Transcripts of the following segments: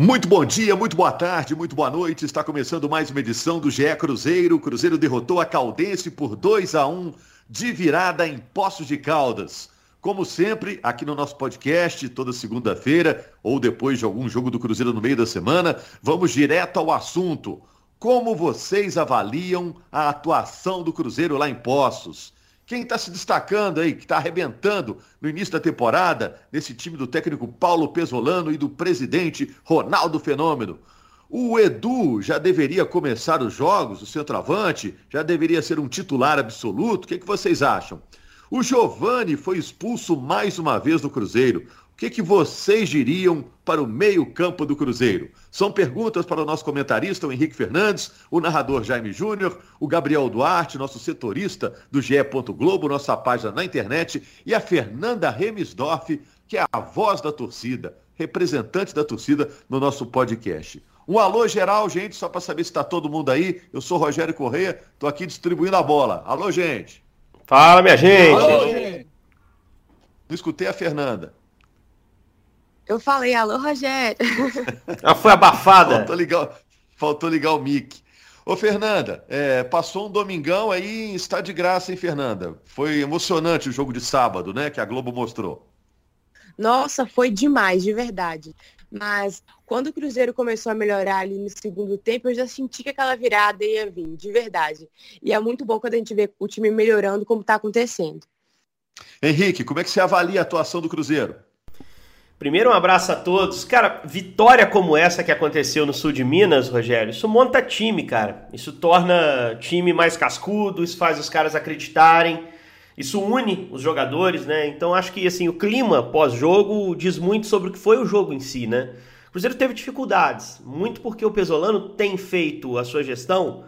Muito bom dia, muito boa tarde, muito boa noite. Está começando mais uma edição do GE Cruzeiro. O Cruzeiro derrotou a Caldense por 2 a 1 de virada em Poços de Caldas. Como sempre, aqui no nosso podcast, toda segunda-feira ou depois de algum jogo do Cruzeiro no meio da semana, vamos direto ao assunto. Como vocês avaliam a atuação do Cruzeiro lá em Poços? Quem está se destacando aí, que está arrebentando no início da temporada, nesse time do técnico Paulo Pesolano e do presidente Ronaldo Fenômeno? O Edu já deveria começar os jogos, o centroavante, já deveria ser um titular absoluto. O que, que vocês acham? O Giovani foi expulso mais uma vez do Cruzeiro. O que, que vocês diriam para o meio-campo do Cruzeiro? São perguntas para o nosso comentarista, o Henrique Fernandes, o narrador Jaime Júnior, o Gabriel Duarte, nosso setorista do GE. Globo, nossa página na internet, e a Fernanda Remisdorf, que é a voz da torcida, representante da torcida no nosso podcast. Um alô geral, gente, só para saber se está todo mundo aí. Eu sou Rogério Correia, estou aqui distribuindo a bola. Alô, gente. Fala, minha gente. Alô, gente. Não escutei a Fernanda. Eu falei, alô, Rogério. Ela foi abafada. Faltou ligar, faltou ligar o mic. Ô, Fernanda, é, passou um domingão aí está de graça, hein, Fernanda? Foi emocionante o jogo de sábado, né, que a Globo mostrou. Nossa, foi demais, de verdade. Mas quando o Cruzeiro começou a melhorar ali no segundo tempo, eu já senti que aquela virada ia vir, de verdade. E é muito bom quando a gente vê o time melhorando como está acontecendo. Henrique, como é que você avalia a atuação do Cruzeiro? Primeiro, um abraço a todos. Cara, vitória como essa que aconteceu no sul de Minas, Rogério, isso monta time, cara. Isso torna time mais cascudo, isso faz os caras acreditarem, isso une os jogadores, né? Então acho que assim, o clima pós-jogo diz muito sobre o que foi o jogo em si, né? O Cruzeiro teve dificuldades, muito porque o Pesolano tem feito a sua gestão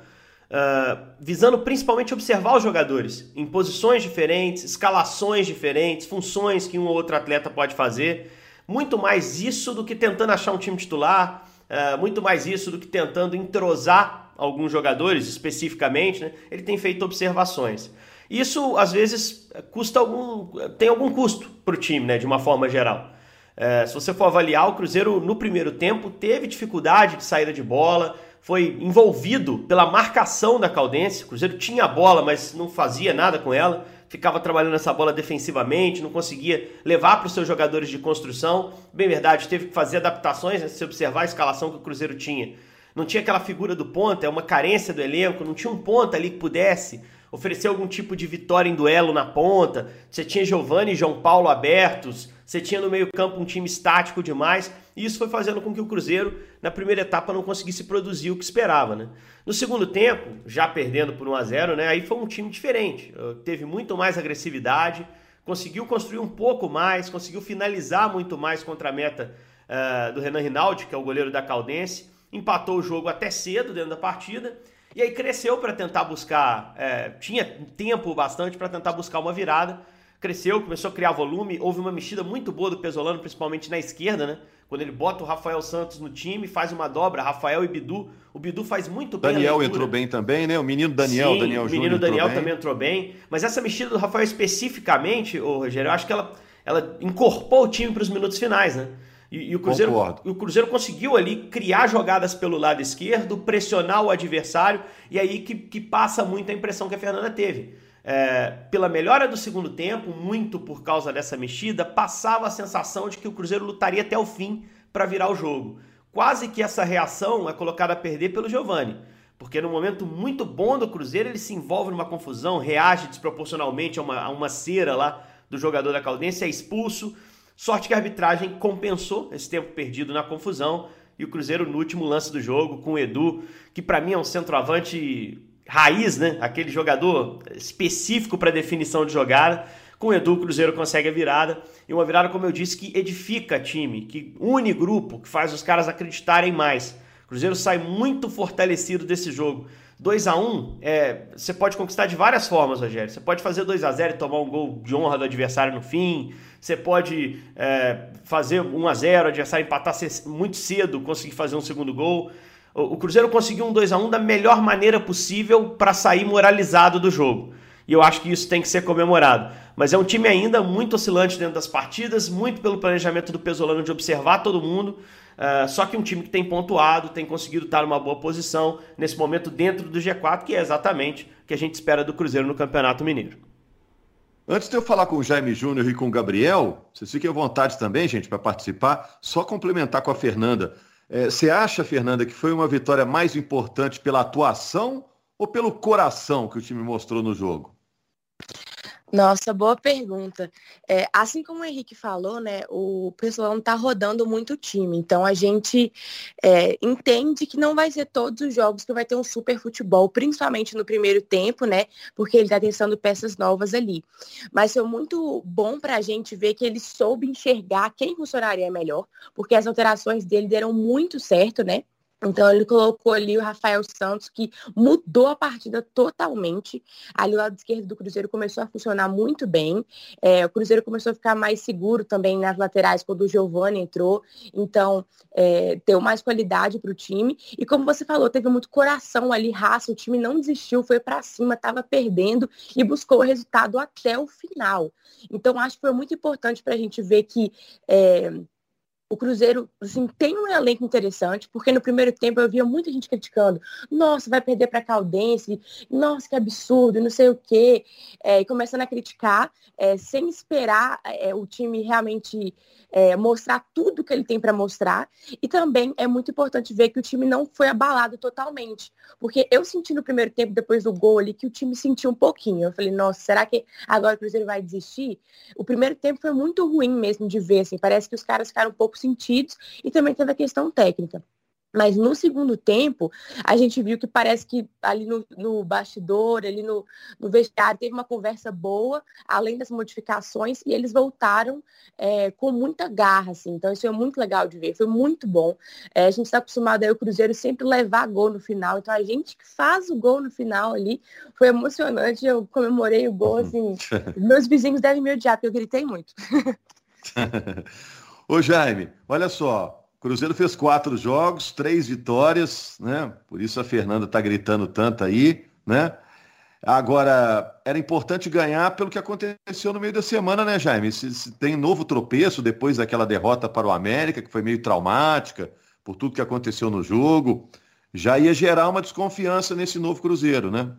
uh, visando principalmente observar os jogadores em posições diferentes, escalações diferentes, funções que um ou outro atleta pode fazer muito mais isso do que tentando achar um time titular, uh, muito mais isso do que tentando entrosar alguns jogadores especificamente. Né? Ele tem feito observações. Isso às vezes custa algum, tem algum custo para o time, né, de uma forma geral. Uh, se você for avaliar, o Cruzeiro no primeiro tempo teve dificuldade de saída de bola, foi envolvido pela marcação da Caldense. O Cruzeiro tinha a bola, mas não fazia nada com ela ficava trabalhando essa bola defensivamente, não conseguia levar para os seus jogadores de construção. Bem verdade, teve que fazer adaptações, né, se observar a escalação que o Cruzeiro tinha. Não tinha aquela figura do ponta, é uma carência do elenco, não tinha um ponta ali que pudesse oferecer algum tipo de vitória em duelo na ponta. Você tinha Giovanni e João Paulo abertos, você tinha no meio-campo um time estático demais, e isso foi fazendo com que o Cruzeiro, na primeira etapa, não conseguisse produzir o que esperava. Né? No segundo tempo, já perdendo por 1 a 0 né, aí foi um time diferente. Teve muito mais agressividade, conseguiu construir um pouco mais, conseguiu finalizar muito mais contra a meta uh, do Renan Rinaldi, que é o goleiro da Caldense, empatou o jogo até cedo dentro da partida, e aí cresceu para tentar buscar, é, tinha tempo bastante para tentar buscar uma virada, cresceu, começou a criar volume, houve uma mexida muito boa do Pesolano, principalmente na esquerda, né? Quando ele bota o Rafael Santos no time, faz uma dobra, Rafael e Bidu. O Bidu faz muito bem. Daniel entrou bem também, né? O menino Daniel, Sim, Daniel O menino Daniel também entrou bem. Mas essa mexida do Rafael especificamente, ô Rogério, eu acho que ela, ela incorporou o time para os minutos finais, né? E, e o, Cruzeiro, o Cruzeiro conseguiu ali criar jogadas pelo lado esquerdo, pressionar o adversário, e aí que, que passa muito a impressão que a Fernanda teve é, pela melhora do segundo tempo, muito por causa dessa mexida, passava a sensação de que o Cruzeiro lutaria até o fim para virar o jogo. Quase que essa reação é colocada a perder pelo Giovani, porque no momento muito bom do Cruzeiro ele se envolve numa confusão, reage desproporcionalmente a uma, a uma cera lá do jogador da Caldense, é expulso. Sorte que a arbitragem compensou esse tempo perdido na confusão e o Cruzeiro no último lance do jogo com o Edu, que para mim é um centroavante raiz, né? Aquele jogador específico para definição de jogada. Com o Edu, o Cruzeiro consegue a virada. E uma virada, como eu disse, que edifica time, que une grupo, que faz os caras acreditarem mais. O Cruzeiro sai muito fortalecido desse jogo. 2 a 1 é, você pode conquistar de várias formas, Rogério. Você pode fazer 2 a 0 e tomar um gol de honra do adversário no fim. Você pode é, fazer 1 a 0 o adversário empatar muito cedo, conseguir fazer um segundo gol. O Cruzeiro conseguiu um 2 a 1 da melhor maneira possível para sair moralizado do jogo. E eu acho que isso tem que ser comemorado. Mas é um time ainda muito oscilante dentro das partidas, muito pelo planejamento do Pesolano de observar todo mundo. Uh, só que um time que tem pontuado, tem conseguido estar numa boa posição nesse momento dentro do G4, que é exatamente o que a gente espera do Cruzeiro no Campeonato Mineiro. Antes de eu falar com o Jaime Júnior e com o Gabriel, vocês fiquem à vontade também, gente, para participar. Só complementar com a Fernanda. É, você acha, Fernanda, que foi uma vitória mais importante pela atuação ou pelo coração que o time mostrou no jogo? Nossa, boa pergunta. É, assim como o Henrique falou, né, o pessoal não está rodando muito o time. Então a gente é, entende que não vai ser todos os jogos que vai ter um super futebol, principalmente no primeiro tempo, né? Porque ele está testando peças novas ali. Mas foi muito bom para a gente ver que ele soube enxergar quem funcionaria melhor, porque as alterações dele deram muito certo, né? Então ele colocou ali o Rafael Santos, que mudou a partida totalmente. Ali o lado esquerdo do Cruzeiro começou a funcionar muito bem. É, o Cruzeiro começou a ficar mais seguro também nas laterais quando o Giovani entrou. Então, é, deu mais qualidade para o time. E como você falou, teve muito coração ali, raça. O time não desistiu, foi para cima, estava perdendo e buscou o resultado até o final. Então, acho que foi muito importante para a gente ver que. É, o Cruzeiro assim, tem um elenco interessante, porque no primeiro tempo eu via muita gente criticando, nossa, vai perder para Caldense, nossa, que absurdo, não sei o quê, é, e começando a criticar, é, sem esperar é, o time realmente é, mostrar tudo que ele tem para mostrar. E também é muito importante ver que o time não foi abalado totalmente. Porque eu senti no primeiro tempo, depois do gol ali, que o time sentiu um pouquinho. Eu falei, nossa, será que agora o Cruzeiro vai desistir? O primeiro tempo foi muito ruim mesmo de ver, assim. Parece que os caras ficaram um pouco sentidos e também teve a questão técnica. Mas no segundo tempo, a gente viu que parece que ali no, no bastidor, ali no, no, vestiário, teve uma conversa boa, além das modificações, e eles voltaram é, com muita garra, assim. Então isso é muito legal de ver, foi muito bom. É, a gente está acostumado aí o Cruzeiro sempre levar gol no final, então a gente que faz o gol no final ali, foi emocionante, eu comemorei o gol, assim. meus vizinhos devem me odiar, porque eu gritei muito. Ô Jaime, olha só, Cruzeiro fez quatro jogos, três vitórias, né? Por isso a Fernanda está gritando tanto aí, né? Agora, era importante ganhar pelo que aconteceu no meio da semana, né, Jaime? Se, se tem novo tropeço depois daquela derrota para o América, que foi meio traumática, por tudo que aconteceu no jogo, já ia gerar uma desconfiança nesse novo Cruzeiro, né?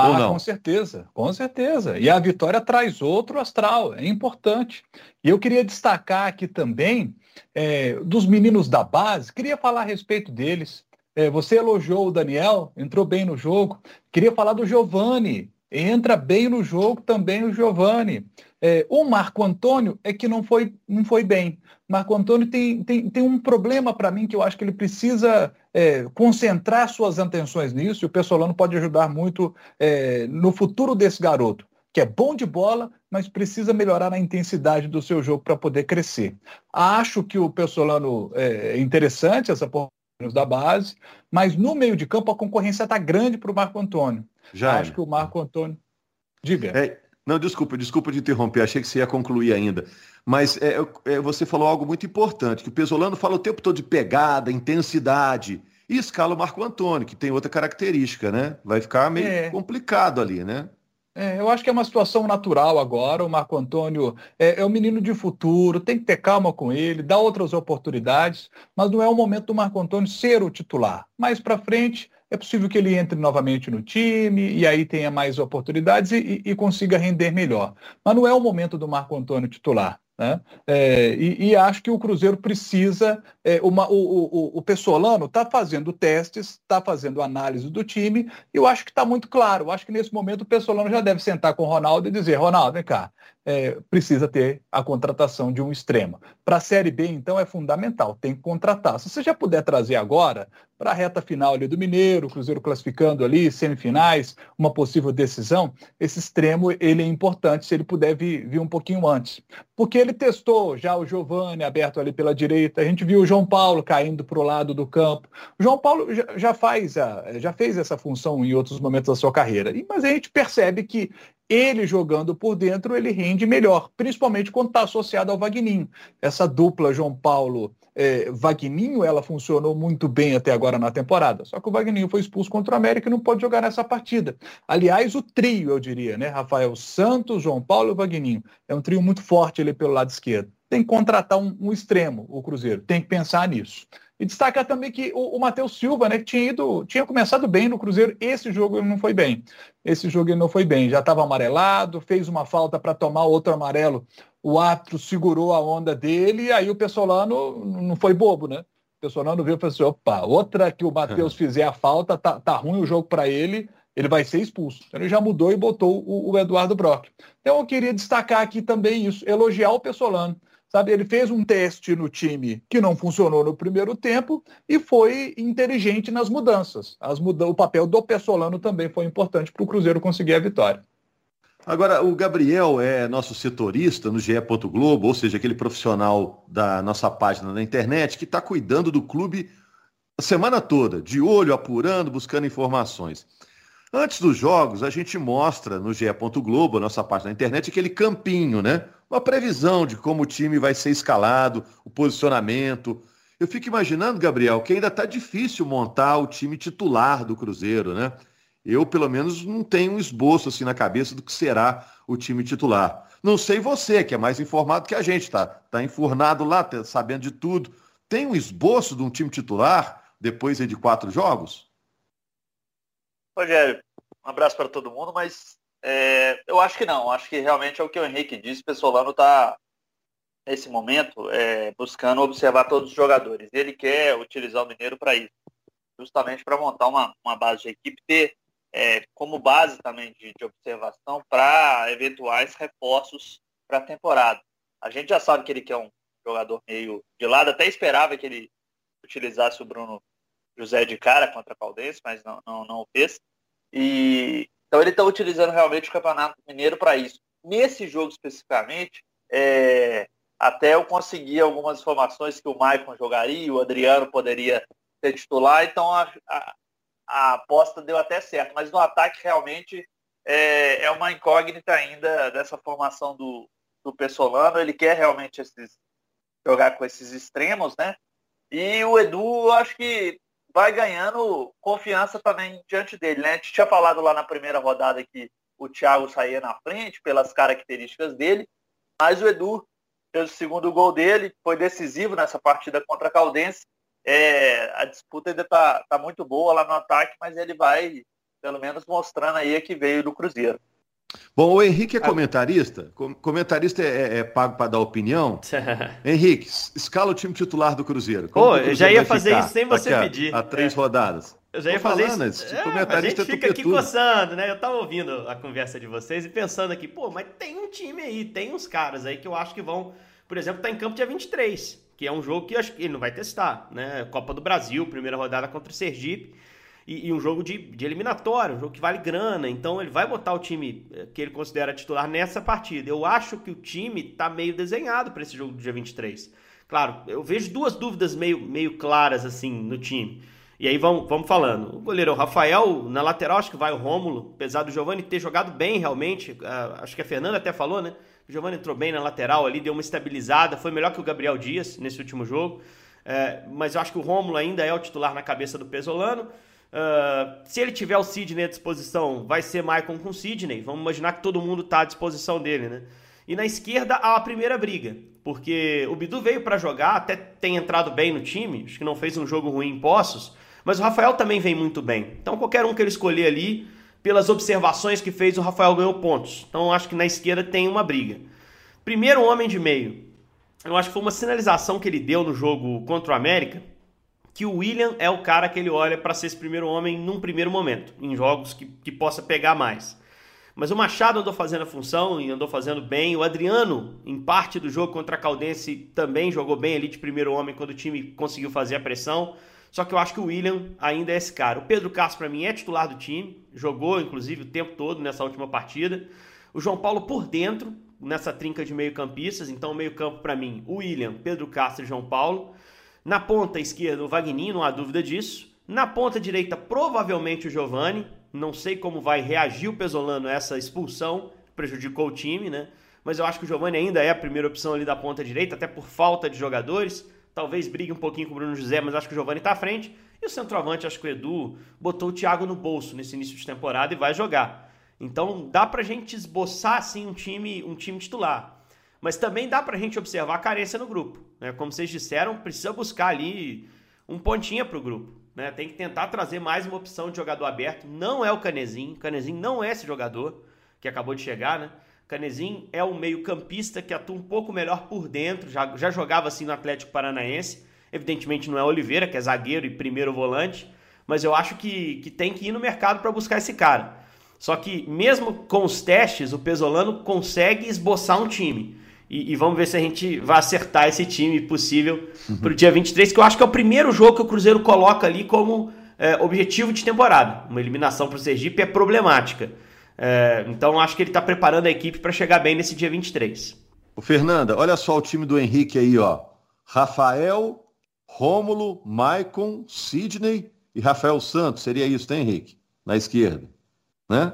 Ah, com certeza, com certeza. E a vitória traz outro astral, é importante. E eu queria destacar aqui também é, dos meninos da base, queria falar a respeito deles. É, você elogiou o Daniel, entrou bem no jogo. Queria falar do Giovani, entra bem no jogo também o Giovani. É, o Marco Antônio é que não foi, não foi bem. Marco Antônio tem, tem, tem um problema para mim que eu acho que ele precisa é, concentrar suas atenções nisso, e o Pessolano pode ajudar muito é, no futuro desse garoto que é bom de bola, mas precisa melhorar a intensidade do seu jogo para poder crescer. Acho que o Pessolano é interessante, essa da base, mas no meio de campo a concorrência está grande para o Marco Antônio. Já Acho que o Marco Antônio. Diga. É, não, desculpa, desculpa de interromper, achei que você ia concluir ainda. Mas é, é, você falou algo muito importante, que o Pesolano fala o tempo todo de pegada, intensidade. E escala o Marco Antônio, que tem outra característica, né? Vai ficar meio é. complicado ali, né? É, eu acho que é uma situação natural agora. O Marco Antônio é, é um menino de futuro, tem que ter calma com ele, dar outras oportunidades, mas não é o momento do Marco Antônio ser o titular. Mais para frente, é possível que ele entre novamente no time e aí tenha mais oportunidades e, e, e consiga render melhor. Mas não é o momento do Marco Antônio titular. Né? É, e, e, acho que o Cruzeiro precisa. É, uma, o, o, o Pessolano está fazendo testes, está fazendo análise do time, e eu acho que está muito claro. Eu acho que nesse momento o Pessolano já deve sentar com o Ronaldo e dizer: Ronaldo, vem cá, é, precisa ter a contratação de um extremo. Para a Série B, então, é fundamental, tem que contratar. Se você já puder trazer agora, para a reta final ali do Mineiro, o Cruzeiro classificando ali, semifinais, uma possível decisão, esse extremo ele é importante se ele puder vir, vir um pouquinho antes. Porque ele testou já o Giovani aberto ali pela direita, a gente viu o João Paulo caindo para o lado do campo. O João Paulo já, já, faz a, já fez essa função em outros momentos da sua carreira, mas a gente percebe que ele jogando por dentro, ele rende melhor, principalmente quando está associado ao Vagninho. Essa dupla João Paulo é, ela funcionou muito bem até agora na temporada. Só que o Vagninho foi expulso contra o América e não pode jogar nessa partida. Aliás, o trio, eu diria, né? Rafael Santos, João Paulo e Vagninho. É um trio muito forte ali pelo lado esquerdo. tem que contratar um, um extremo, o Cruzeiro, tem que pensar nisso. E destacar também que o, o Matheus Silva, né, que tinha ido, tinha começado bem no Cruzeiro, esse jogo ele não foi bem. Esse jogo ele não foi bem, já estava amarelado, fez uma falta para tomar outro amarelo. O árbitro segurou a onda dele e aí o Pessolano não foi bobo, né? O Pessolano viu e falou assim: opa, outra que o Matheus fizer a falta, tá, tá ruim o jogo para ele, ele vai ser expulso. Então ele já mudou e botou o, o Eduardo Brock. Então eu queria destacar aqui também isso, elogiar o Pessolano. Sabe, ele fez um teste no time que não funcionou no primeiro tempo e foi inteligente nas mudanças. As muda o papel do Pessolano também foi importante para o Cruzeiro conseguir a vitória. Agora, o Gabriel é nosso setorista no GE. Globo, ou seja, aquele profissional da nossa página na internet que está cuidando do clube a semana toda, de olho, apurando, buscando informações. Antes dos jogos, a gente mostra no GE. Globo, nossa página na internet, aquele campinho, né? Uma previsão de como o time vai ser escalado, o posicionamento. Eu fico imaginando, Gabriel, que ainda está difícil montar o time titular do Cruzeiro, né? Eu, pelo menos, não tenho um esboço assim na cabeça do que será o time titular. Não sei você, que é mais informado que a gente, tá? Tá enfurnado lá, tá sabendo de tudo. Tem um esboço de um time titular depois de quatro jogos? Rogério, um abraço para todo mundo, mas é, eu acho que não. Acho que realmente é o que o Henrique disse. O Pessolano está, nesse momento, é, buscando observar todos os jogadores. Ele quer utilizar o Mineiro para isso, justamente para montar uma, uma base de equipe, ter é, como base também de, de observação para eventuais reforços para a temporada. A gente já sabe que ele quer um jogador meio de lado, até esperava que ele utilizasse o Bruno José de cara contra a Caldense, mas não, não, não o fez. E, então ele está utilizando realmente o Campeonato Mineiro para isso. Nesse jogo especificamente, é, até eu consegui algumas informações que o Maicon jogaria, o Adriano poderia ser titular, então a, a, a aposta deu até certo. Mas no ataque realmente é, é uma incógnita ainda dessa formação do, do Pessolano. Ele quer realmente esses, jogar com esses extremos, né? E o Edu, eu acho que vai ganhando confiança também diante dele, né? A gente tinha falado lá na primeira rodada que o Thiago saía na frente pelas características dele, mas o Edu fez o segundo gol dele, foi decisivo nessa partida contra a Caldense. É, a disputa ainda está tá muito boa lá no ataque, mas ele vai, pelo menos, mostrando aí que veio do Cruzeiro. Bom, o Henrique é comentarista. Comentarista é, é pago para dar opinião. Henrique, escala o time titular do Cruzeiro. Pô, eu já ia fazer isso sem você pedir. Há três é. rodadas. Eu já ia fazer falando, isso. É, comentarista a gente fica aqui coçando, né? Eu tava ouvindo a conversa de vocês e pensando aqui, pô, mas tem um time aí, tem uns caras aí que eu acho que vão, por exemplo, tá em campo dia 23, que é um jogo que eu acho que ele não vai testar, né? Copa do Brasil, primeira rodada contra o Sergipe e, e, um jogo de, de eliminatório, um jogo que vale grana. Então ele vai botar o time eh, que ele considera titular nessa partida. Eu acho que o time tá meio desenhado para esse jogo do dia 23. Claro, eu vejo duas dúvidas meio, meio claras assim no time. E aí vamos, vamos falando. O goleiro é Rafael, na lateral acho que vai o Rômulo, apesar do Giovani ter jogado bem realmente. Uh, acho que a Fernanda até falou, né? O Giovani entrou bem na lateral ali, deu uma estabilizada, foi melhor que o Gabriel Dias nesse último jogo. Uh, mas eu acho que o Rômulo ainda é o titular na cabeça do Pesolano. Uh, se ele tiver o Sidney à disposição, vai ser Maicon com Sidney. Vamos imaginar que todo mundo está à disposição dele, né? E na esquerda há a primeira briga, porque o Bidu veio para jogar, até tem entrado bem no time, acho que não fez um jogo ruim em Poços, mas o Rafael também vem muito bem. Então qualquer um que ele escolher ali, pelas observações que fez, o Rafael ganhou pontos. Então acho que na esquerda tem uma briga. Primeiro homem de meio. Eu acho que foi uma sinalização que ele deu no jogo contra o América, que o William é o cara que ele olha para ser esse primeiro homem num primeiro momento, em jogos que, que possa pegar mais. Mas o Machado andou fazendo a função e andou fazendo bem. O Adriano, em parte do jogo contra a Caldense, também jogou bem ali de primeiro homem quando o time conseguiu fazer a pressão. Só que eu acho que o William ainda é esse cara. O Pedro Castro, para mim, é titular do time. Jogou, inclusive, o tempo todo nessa última partida. O João Paulo por dentro, nessa trinca de meio-campistas. Então, meio-campo, para mim, o William, Pedro Castro e João Paulo. Na ponta esquerda, o Vagninho, não há dúvida disso. Na ponta direita, provavelmente o Giovani. Não sei como vai reagir o Pesolano a essa expulsão, prejudicou o time, né? Mas eu acho que o Giovani ainda é a primeira opção ali da ponta direita, até por falta de jogadores. Talvez brigue um pouquinho com o Bruno José, mas acho que o Giovani está à frente. E o centroavante, acho que o Edu botou o Thiago no bolso nesse início de temporada e vai jogar. Então dá pra gente esboçar assim um time, um time titular. Mas também dá para a gente observar a carência no grupo. Né? Como vocês disseram, precisa buscar ali um pontinha para o grupo. Né? Tem que tentar trazer mais uma opção de jogador aberto. Não é o Canezinho. Canezinho não é esse jogador que acabou de chegar, né? Canezinho é um meio-campista que atua um pouco melhor por dentro, já, já jogava assim no Atlético Paranaense. Evidentemente não é Oliveira, que é zagueiro e primeiro volante, mas eu acho que, que tem que ir no mercado para buscar esse cara. Só que mesmo com os testes, o Pesolano consegue esboçar um time. E, e, vamos ver se a gente vai acertar esse time possível uhum. para o dia 23, que eu acho que é o primeiro jogo que o Cruzeiro coloca ali como é, objetivo de temporada. Uma eliminação para o Sergipe é problemática. É, então acho que ele está preparando a equipe para chegar bem nesse dia 23. O Fernanda, olha só o time do Henrique aí, ó. Rafael, Rômulo, Maicon, Sidney e Rafael Santos. Seria isso, né, Henrique? Na esquerda. Né?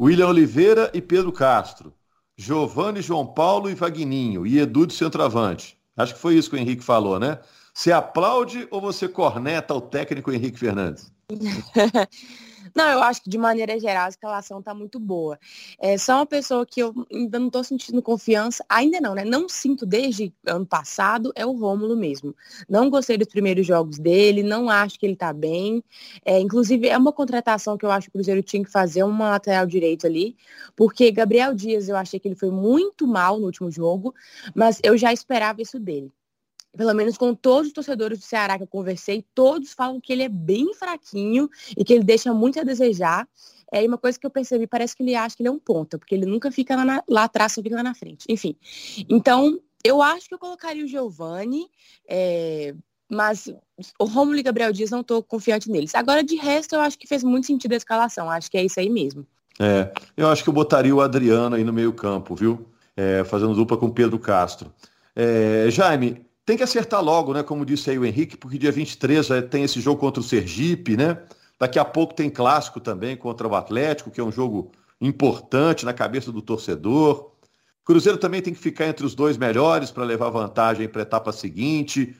William Oliveira e Pedro Castro. Giovanni, João Paulo e Vagninho. E Edu de centroavante. Acho que foi isso que o Henrique falou, né? Você aplaude ou você corneta o técnico Henrique Fernandes? Não, eu acho que de maneira geral a escalação tá muito boa. É só uma pessoa que eu ainda não tô sentindo confiança, ainda não, né? Não sinto desde ano passado, é o Rômulo mesmo. Não gostei dos primeiros jogos dele, não acho que ele tá bem. É, inclusive, é uma contratação que eu acho que o Cruzeiro tinha que fazer uma lateral direito ali, porque Gabriel Dias eu achei que ele foi muito mal no último jogo, mas eu já esperava isso dele pelo menos com todos os torcedores do Ceará que eu conversei, todos falam que ele é bem fraquinho e que ele deixa muito a desejar. É uma coisa que eu percebi, parece que ele acha que ele é um ponta, porque ele nunca fica lá, na, lá atrás, só fica lá na frente. Enfim. Então, eu acho que eu colocaria o Giovani, é, mas o Romulo e Gabriel Dias não estou confiante neles. Agora, de resto, eu acho que fez muito sentido a escalação. Acho que é isso aí mesmo. É, eu acho que eu botaria o Adriano aí no meio campo, viu? É, fazendo dupla com o Pedro Castro. É, Jaime, tem que acertar logo, né? Como disse aí o Henrique, porque dia 23 já tem esse jogo contra o Sergipe, né? Daqui a pouco tem clássico também contra o Atlético, que é um jogo importante na cabeça do torcedor. Cruzeiro também tem que ficar entre os dois melhores para levar vantagem para a etapa seguinte.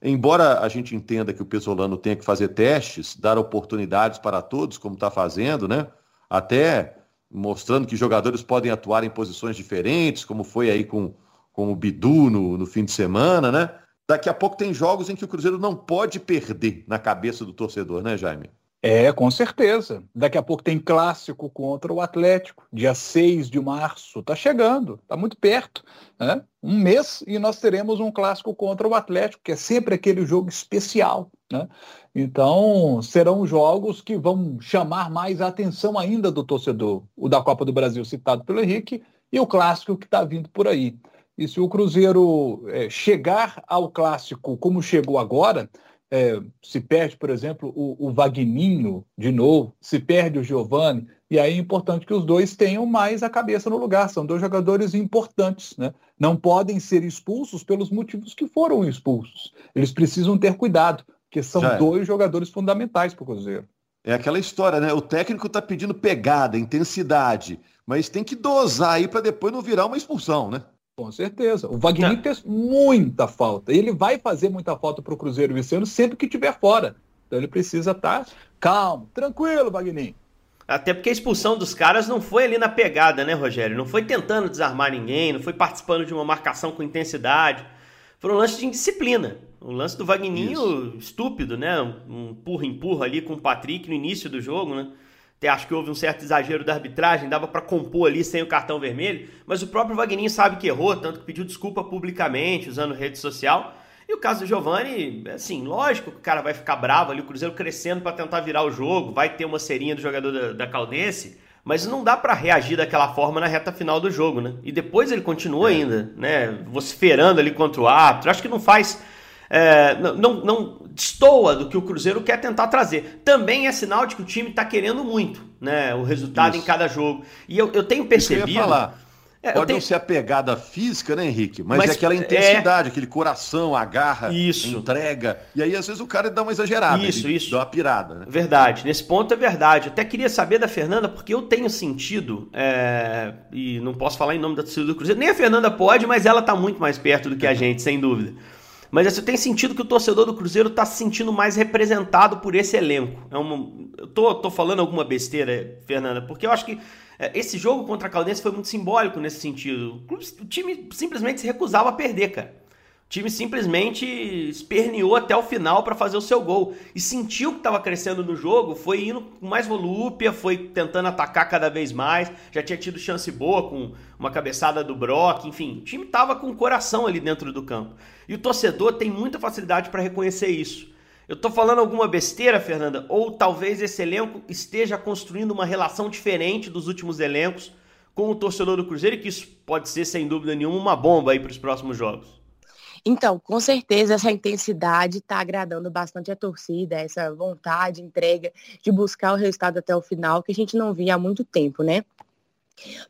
Embora a gente entenda que o Pesolano tenha que fazer testes, dar oportunidades para todos, como está fazendo, né? Até mostrando que jogadores podem atuar em posições diferentes, como foi aí com com o Bidu no, no fim de semana, né? Daqui a pouco tem jogos em que o Cruzeiro não pode perder na cabeça do torcedor, né, Jaime? É, com certeza. Daqui a pouco tem clássico contra o Atlético, dia 6 de março. Está chegando, está muito perto. Né? Um mês e nós teremos um clássico contra o Atlético, que é sempre aquele jogo especial. Né? Então, serão jogos que vão chamar mais a atenção ainda do torcedor. O da Copa do Brasil, citado pelo Henrique, e o clássico que está vindo por aí. E se o Cruzeiro é, chegar ao clássico como chegou agora, é, se perde, por exemplo, o, o Vagninho de novo, se perde o Giovani, e aí é importante que os dois tenham mais a cabeça no lugar. São dois jogadores importantes, né? Não podem ser expulsos pelos motivos que foram expulsos. Eles precisam ter cuidado, porque são é. dois jogadores fundamentais para o Cruzeiro. É aquela história, né? O técnico está pedindo pegada, intensidade, mas tem que dosar aí para depois não virar uma expulsão, né? Com certeza. O Wagner fez muita falta. Ele vai fazer muita falta para o Cruzeiro esse ano sempre que estiver fora. Então ele precisa estar tá calmo, tranquilo, Wagner. Até porque a expulsão dos caras não foi ali na pegada, né, Rogério? Não foi tentando desarmar ninguém, não foi participando de uma marcação com intensidade. Foi um lance de indisciplina. Um lance do Vagninho estúpido, né? Um empurra-empurra ali com o Patrick no início do jogo, né? Até acho que houve um certo exagero da arbitragem, dava para compor ali sem o cartão vermelho, mas o próprio Vagninho sabe que errou, tanto que pediu desculpa publicamente, usando rede social. E o caso do Giovani, assim, lógico que o cara vai ficar bravo ali, o Cruzeiro crescendo para tentar virar o jogo, vai ter uma serinha do jogador da, da Caldense, mas não dá para reagir daquela forma na reta final do jogo, né? E depois ele continua é. ainda, né, vociferando ali contra o árbitro. Acho que não faz é, não, não destoa do que o Cruzeiro quer tentar trazer. Também é sinal de que o time está querendo muito, né? O resultado Isso. em cada jogo. E eu, eu tenho percebido. Isso eu ia falar. É, Pode tenho... não ser a pegada física, né, Henrique? Mas, Mas é aquela intensidade, é... aquele coração, a garra, isso. entrega. E aí, às vezes, o cara dá uma exagerada. Isso, isso. Dá uma pirada, né? Verdade. Nesse ponto é verdade. Até queria saber da Fernanda, porque eu tenho sentido, é... e não posso falar em nome da torcida do Cruzeiro, nem a Fernanda pode, mas ela está muito mais perto do que a gente, sem dúvida. Mas assim, tem sentido que o torcedor do Cruzeiro está se sentindo mais representado por esse elenco. É uma, eu tô, tô falando alguma besteira, Fernanda, porque eu acho que É, esse jogo contra a Caldense foi muito simbólico nesse sentido. O time simplesmente se recusava a perder, cara. Time simplesmente esperneou até o final para fazer o seu gol. E sentiu que estava crescendo no jogo, foi indo com mais volúpia, foi tentando atacar cada vez mais. Já tinha tido chance boa com uma cabeçada do Brock, enfim. O time estava com o coração ali dentro do campo. E o torcedor tem muita facilidade para reconhecer isso. Eu tô falando alguma besteira, Fernanda? Ou talvez esse elenco esteja construindo uma relação diferente dos últimos elencos com o torcedor do Cruzeiro, que isso pode ser, sem dúvida nenhuma, uma bomba aí para os próximos jogos. Então, com certeza essa intensidade está agradando bastante a torcida, essa vontade, entrega de buscar o resultado até o final, que a gente não via há muito tempo, né?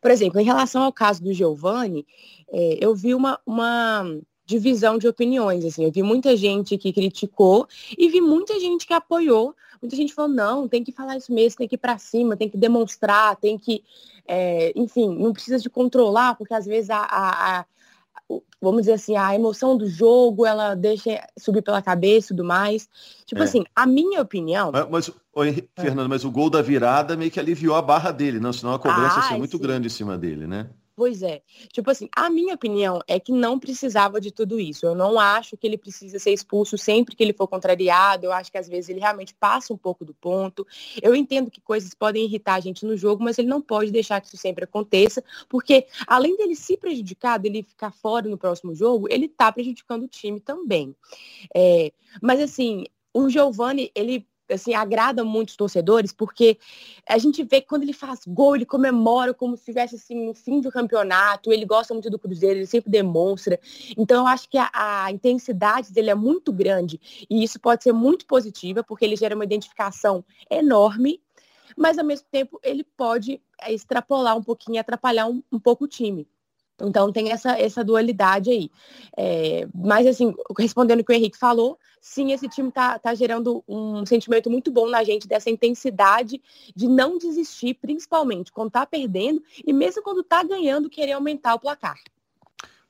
Por exemplo, em relação ao caso do Giovanni, é, eu vi uma, uma divisão de opiniões, assim, eu vi muita gente que criticou e vi muita gente que apoiou, muita gente falou, não, tem que falar isso mesmo, tem que ir para cima, tem que demonstrar, tem que, é, enfim, não precisa de controlar, porque às vezes a, a, a vamos dizer assim, a emoção do jogo, ela deixa subir pela cabeça e tudo mais. Tipo é. assim, a minha opinião. Mas, mas oi, é. Fernando, mas o gol da virada meio que aliviou a barra dele, não? Senão a cobrança ah, ia ser muito sim. grande em cima dele, né? Pois é. Tipo assim, a minha opinião é que não precisava de tudo isso. Eu não acho que ele precisa ser expulso sempre que ele for contrariado. Eu acho que às vezes ele realmente passa um pouco do ponto. Eu entendo que coisas podem irritar a gente no jogo, mas ele não pode deixar que isso sempre aconteça, porque além dele se prejudicar, dele ficar fora no próximo jogo, ele tá prejudicando o time também. É, mas assim, o Giovani, ele assim, agrada muitos torcedores, porque a gente vê que quando ele faz gol, ele comemora como se estivesse assim, no fim do campeonato, ele gosta muito do Cruzeiro, ele sempre demonstra. Então, eu acho que a, a intensidade dele é muito grande, e isso pode ser muito positiva, porque ele gera uma identificação enorme, mas ao mesmo tempo ele pode é, extrapolar um pouquinho, atrapalhar um, um pouco o time. Então tem essa, essa dualidade aí. É, mas assim, respondendo o que o Henrique falou, sim, esse time tá, tá gerando um sentimento muito bom na gente dessa intensidade de não desistir, principalmente quando tá perdendo e mesmo quando tá ganhando, querer aumentar o placar.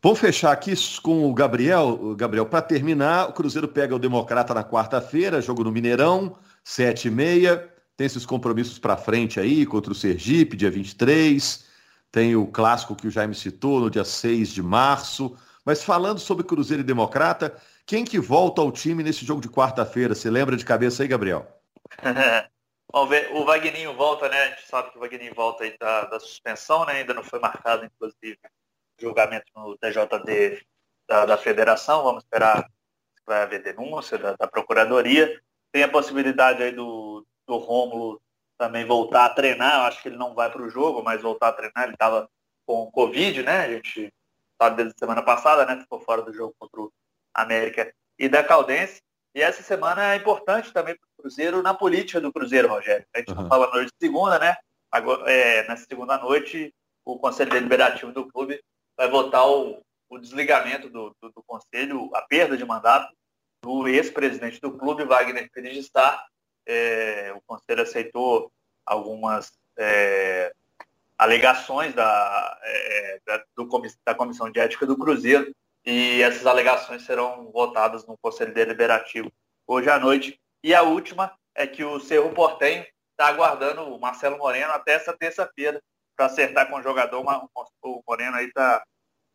Vamos fechar aqui com o Gabriel. Gabriel, para terminar, o Cruzeiro pega o Democrata na quarta-feira, jogo no Mineirão, 7 e meia. Tem esses compromissos para frente aí, contra o Sergipe, dia 23 tem o clássico que o Jaime citou no dia 6 de março. Mas falando sobre Cruzeiro e Democrata, quem que volta ao time nesse jogo de quarta-feira? Você lembra de cabeça aí, Gabriel? Vamos ver, o Vagninho volta, né? A gente sabe que o Vagninho volta aí da, da suspensão, né? Ainda não foi marcado, inclusive, julgamento no TJD da, da federação. Vamos esperar se vai haver denúncia da, da, Procuradoria. Tem a possibilidade aí do, do Rômulo também voltar a treinar. Eu acho que ele não vai para o jogo, mas voltar a treinar. Ele estava com Covid, né? A gente sabe desde a semana passada, né? Ficou fora do jogo contra o América e da Caldense. E essa semana é importante também para o Cruzeiro na política do Cruzeiro, Rogério. A gente uhum. fala noite de segunda, né? Agora, é, nessa segunda noite, o Conselho Deliberativo do clube vai votar o, o desligamento do, do, do, Conselho, a perda de mandato do ex-presidente do clube, Wagner Pires é, o Conselho aceitou algumas é, alegações da, é, da, do, da Comissão de Ética do Cruzeiro e essas alegações serão votadas no Conselho Deliberativo hoje à noite. E a última é que o Cerro Portenho está aguardando o Marcelo Moreno até essa terça-feira para acertar com o jogador. O Moreno aí está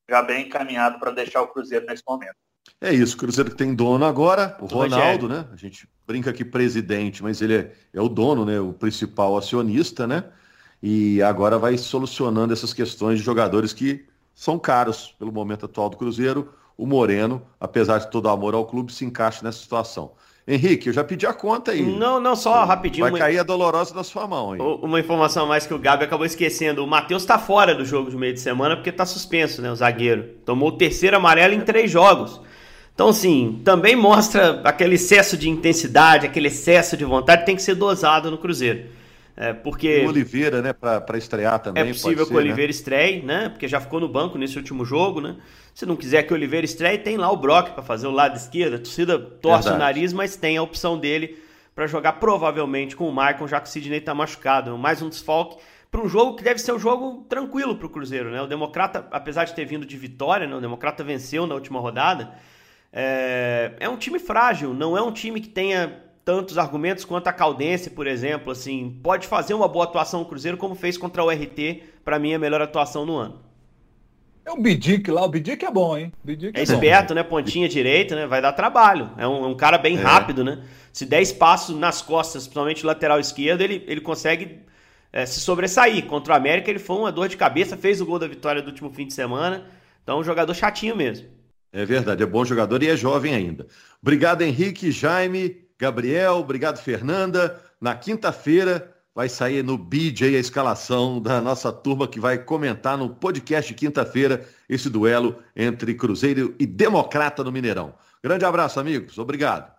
já bem encaminhado para deixar o Cruzeiro nesse momento. É isso, o Cruzeiro que tem dono agora, o Ronaldo, né? A gente brinca aqui presidente, mas ele é, é o dono, né? O principal acionista, né? E agora vai solucionando essas questões de jogadores que são caros pelo momento atual do Cruzeiro. O Moreno, apesar de todo o amor ao clube, se encaixa nessa situação. Henrique, eu já pedi a conta aí. Não, não, só rapidinho. Vai uma... cair a dolorosa da sua mão aí. Uma informação a mais que o Gabi acabou esquecendo. O Matheus está fora do jogo de meio de semana porque está suspenso, né? O zagueiro. Tomou o terceiro amarelo em três jogos. Então, assim, também mostra aquele excesso de intensidade, aquele excesso de vontade tem que ser dosado no Cruzeiro. É, porque. O Oliveira, né, para estrear também. É possível ser, que o Oliveira né? estreie, né? Porque já ficou no banco nesse último jogo, né? Se não quiser que o Oliveira estreie, tem lá o Brock para fazer o lado esquerdo. A torcida torce Verdade. o nariz, mas tem a opção dele para jogar provavelmente com o Maicon, já que o Sidney tá machucado. Mais um desfalque para um jogo que deve ser um jogo tranquilo para o Cruzeiro, né? O Democrata, apesar de ter vindo de vitória, né? o Democrata venceu na última rodada. É, é um time frágil, não é um time que tenha tantos argumentos quanto a Caldense, por exemplo. Assim, pode fazer uma boa atuação no Cruzeiro, como fez contra o RT, para mim, a melhor atuação no ano. É o Bidic lá, o Bidic é bom, hein? Bidic é, é esperto, né? Pontinha direita, né? Vai dar trabalho. É um, é um cara bem é. rápido, né? Se der espaço nas costas, principalmente lateral esquerdo, ele, ele consegue é, se sobressair. Contra o América, ele foi uma dor de cabeça, fez o gol da vitória do último fim de semana. Então, um jogador chatinho mesmo. É verdade, é bom jogador e é jovem ainda. Obrigado, Henrique, Jaime, Gabriel, obrigado, Fernanda. Na quinta-feira vai sair no BJ a escalação da nossa turma que vai comentar no podcast de quinta-feira esse duelo entre Cruzeiro e Democrata no Mineirão. Grande abraço, amigos. Obrigado.